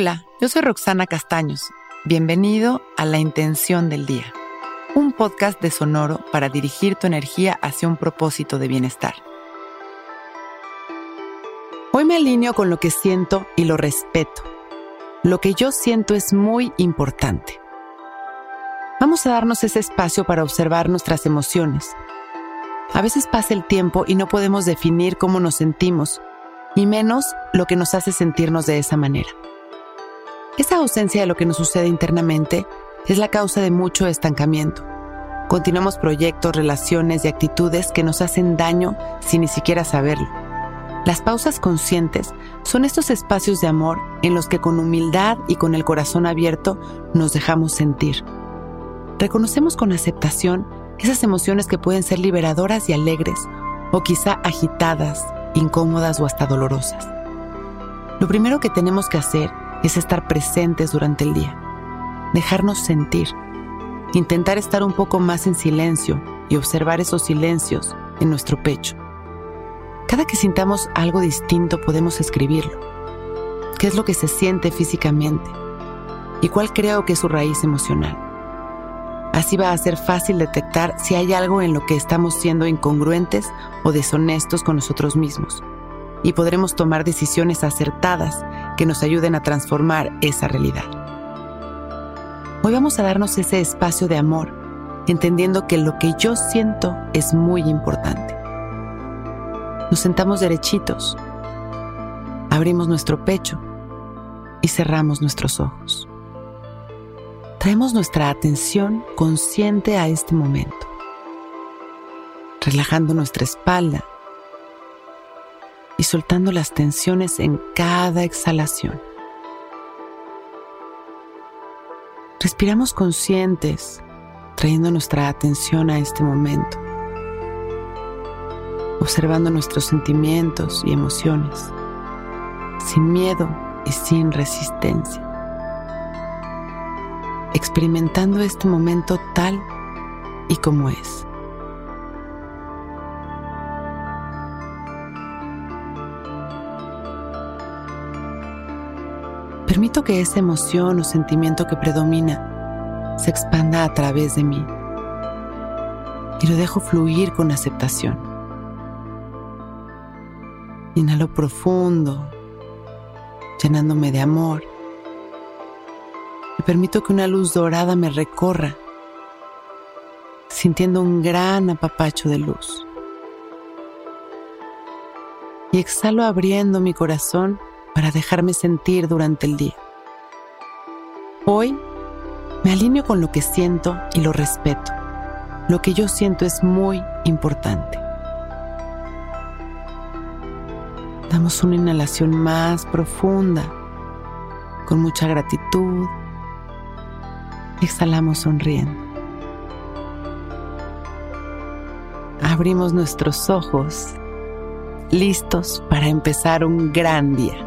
Hola, yo soy Roxana Castaños. Bienvenido a La Intención del Día, un podcast de Sonoro para dirigir tu energía hacia un propósito de bienestar. Hoy me alineo con lo que siento y lo respeto. Lo que yo siento es muy importante. Vamos a darnos ese espacio para observar nuestras emociones. A veces pasa el tiempo y no podemos definir cómo nos sentimos, y menos lo que nos hace sentirnos de esa manera. Esa ausencia de lo que nos sucede internamente es la causa de mucho estancamiento. Continuamos proyectos, relaciones y actitudes que nos hacen daño sin ni siquiera saberlo. Las pausas conscientes son estos espacios de amor en los que con humildad y con el corazón abierto nos dejamos sentir. Reconocemos con aceptación esas emociones que pueden ser liberadoras y alegres, o quizá agitadas, incómodas o hasta dolorosas. Lo primero que tenemos que hacer es estar presentes durante el día, dejarnos sentir, intentar estar un poco más en silencio y observar esos silencios en nuestro pecho. Cada que sintamos algo distinto podemos escribirlo. ¿Qué es lo que se siente físicamente? ¿Y cuál creo que es su raíz emocional? Así va a ser fácil detectar si hay algo en lo que estamos siendo incongruentes o deshonestos con nosotros mismos y podremos tomar decisiones acertadas que nos ayuden a transformar esa realidad. Hoy vamos a darnos ese espacio de amor, entendiendo que lo que yo siento es muy importante. Nos sentamos derechitos, abrimos nuestro pecho y cerramos nuestros ojos. Traemos nuestra atención consciente a este momento, relajando nuestra espalda y soltando las tensiones en cada exhalación. Respiramos conscientes, trayendo nuestra atención a este momento, observando nuestros sentimientos y emociones, sin miedo y sin resistencia, experimentando este momento tal y como es. Permito que esa emoción o sentimiento que predomina se expanda a través de mí y lo dejo fluir con aceptación. Inhalo profundo, llenándome de amor y permito que una luz dorada me recorra, sintiendo un gran apapacho de luz. Y exhalo abriendo mi corazón para dejarme sentir durante el día. Hoy me alineo con lo que siento y lo respeto. Lo que yo siento es muy importante. Damos una inhalación más profunda, con mucha gratitud. Exhalamos sonriendo. Abrimos nuestros ojos, listos para empezar un gran día.